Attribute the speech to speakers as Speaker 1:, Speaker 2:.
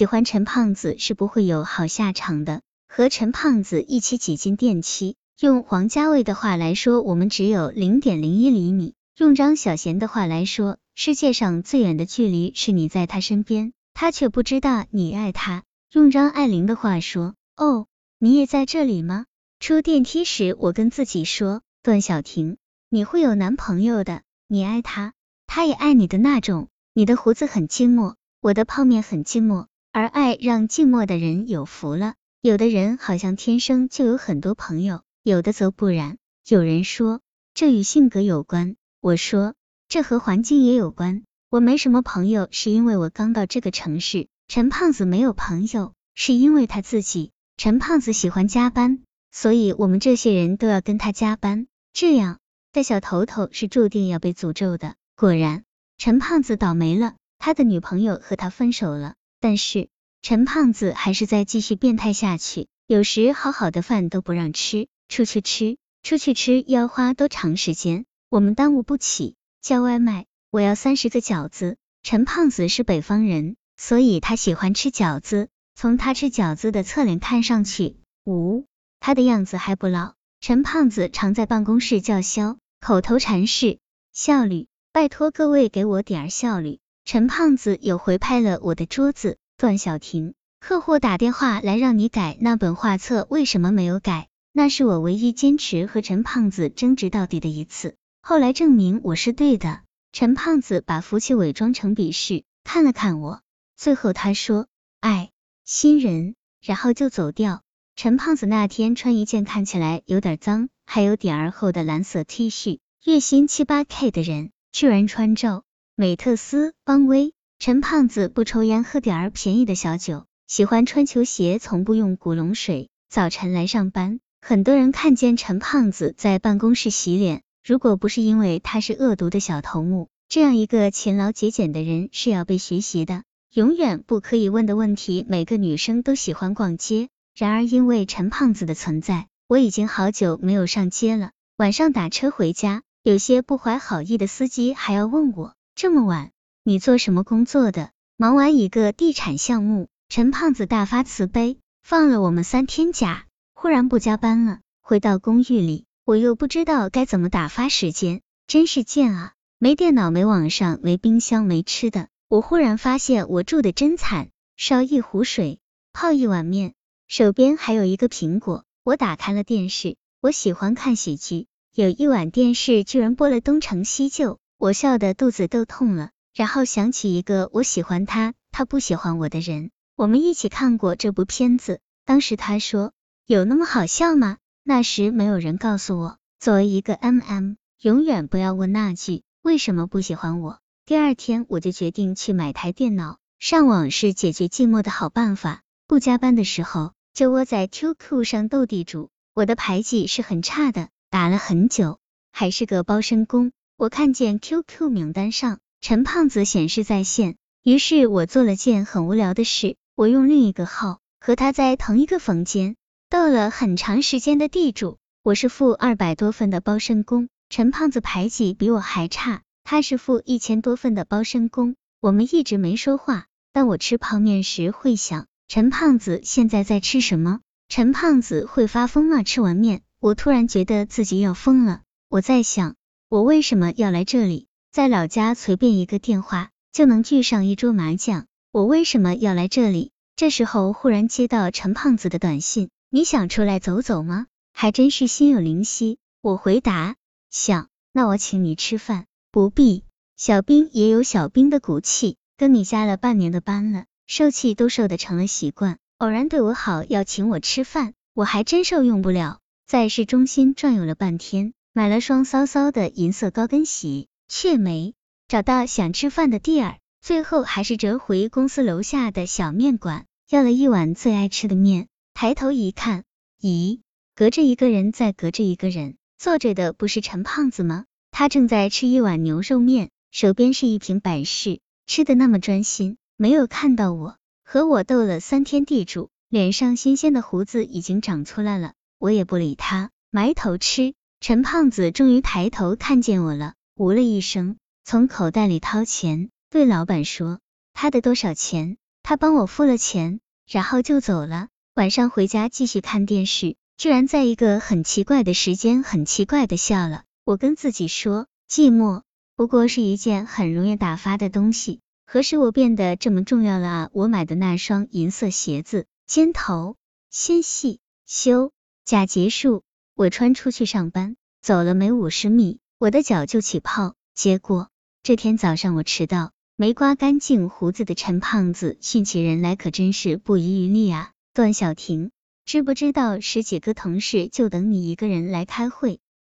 Speaker 1: 喜欢陈胖子是不会有好下场的。和陈胖子一起挤进电梯，用黄家卫的话来说，我们只有零点零一厘米；用张小娴的话来说，世界上最远的距离是你在他身边，他却不知道你爱他。用张爱玲的话说，哦，你也在这里吗？出电梯时，我跟自己说，段小婷，你会有男朋友的，你爱他，他也爱你的那种。你的胡子很寂寞，我的泡面很寂寞，而爱让寂寞的人有福了。有的人好像天生就有很多朋友，有的则不然。有人说这与性格有关，我说这和环境也有关。我没什么朋友，是因为我刚到这个城市。陈胖子没有朋友，是因为他自己。陈胖子喜欢加班，所以我们这些人都要跟他加班。这样的小头头是注定要被诅咒的。果然，陈胖子倒霉了，他的女朋友和他分手了。但是。陈胖子还是在继续变态下去，有时好好的饭都不让吃，出去吃，出去吃要花多长时间，我们耽误不起，叫外卖，我要三十个饺子。陈胖子是北方人，所以他喜欢吃饺子，从他吃饺子的侧脸看上去，呜，他的样子还不老。陈胖子常在办公室叫嚣，口头禅是效率，拜托各位给我点儿效率。陈胖子有回拍了我的桌子。段小婷，客户打电话来让你改那本画册，为什么没有改？那是我唯一坚持和陈胖子争执到底的一次，后来证明我是对的。陈胖子把福气伪装成鄙视，看了看我，最后他说：“爱新人”，然后就走掉。陈胖子那天穿一件看起来有点脏，还有点儿厚的蓝色 T 恤，月薪七八 K 的人，居然穿着美特斯邦威。陈胖子不抽烟，喝点儿便宜的小酒，喜欢穿球鞋，从不用古龙水。早晨来上班，很多人看见陈胖子在办公室洗脸，如果不是因为他是恶毒的小头目，这样一个勤劳节俭的人是要被学习的。永远不可以问的问题，每个女生都喜欢逛街。然而因为陈胖子的存在，我已经好久没有上街了。晚上打车回家，有些不怀好意的司机还要问我，这么晚。你做什么工作的？忙完一个地产项目，陈胖子大发慈悲，放了我们三天假，忽然不加班了。回到公寓里，我又不知道该怎么打发时间，真是贱啊！没电脑，没网上，没冰箱，没吃的。我忽然发现我住的真惨，烧一壶水，泡一碗面，手边还有一个苹果。我打开了电视，我喜欢看喜剧，有一晚电视居然播了《东成西就》，我笑得肚子都痛了。然后想起一个我喜欢他，他不喜欢我的人，我们一起看过这部片子。当时他说有那么好笑吗？那时没有人告诉我，作为一个 M M，永远不要问那句为什么不喜欢我。第二天我就决定去买台电脑，上网是解决寂寞的好办法。不加班的时候就窝在 QQ 上斗地主，我的牌技是很差的，打了很久还是个包身工。我看见 QQ 名单上。陈胖子显示在线，于是我做了件很无聊的事，我用另一个号和他在同一个房间斗了很长时间的地主。我是负二百多分的包身工，陈胖子牌技比我还差，他是负一千多分的包身工。我们一直没说话，但我吃泡面时会想，陈胖子现在在吃什么？陈胖子会发疯吗？吃完面，我突然觉得自己要疯了。我在想，我为什么要来这里？在老家随便一个电话就能聚上一桌麻将，我为什么要来这里？这时候忽然接到陈胖子的短信，你想出来走走吗？还真是心有灵犀。我回答想，那我请你吃饭。不必，小兵也有小兵的骨气，跟你加了半年的班了，受气都受得成了习惯。偶然对我好要请我吃饭，我还真受用不了。在市中心转悠了半天，买了双骚骚的银色高跟鞋。却没找到想吃饭的地儿，最后还是折回公司楼下的小面馆，要了一碗最爱吃的面。抬头一看，咦，隔着一个人，再隔着一个人，坐着的不是陈胖子吗？他正在吃一碗牛肉面，手边是一瓶百事，吃的那么专心，没有看到我。和我斗了三天地主，脸上新鲜的胡子已经长出来了，我也不理他，埋头吃。陈胖子终于抬头看见我了。呜了一声，从口袋里掏钱，对老板说：“他的多少钱？”他帮我付了钱，然后就走了。晚上回家继续看电视，居然在一个很奇怪的时间，很奇怪的笑了。我跟自己说，寂寞不过是一件很容易打发的东西，何时我变得这么重要了啊？我买的那双银色鞋子，尖头纤细，修甲结束，我穿出去上班，走了没五十米，我的脚就起泡。结果这天早上我迟到，没刮干净胡子的陈胖子训起人来可真是不遗余力啊！段小婷，知不知道十几个同事就等你一个人来开会？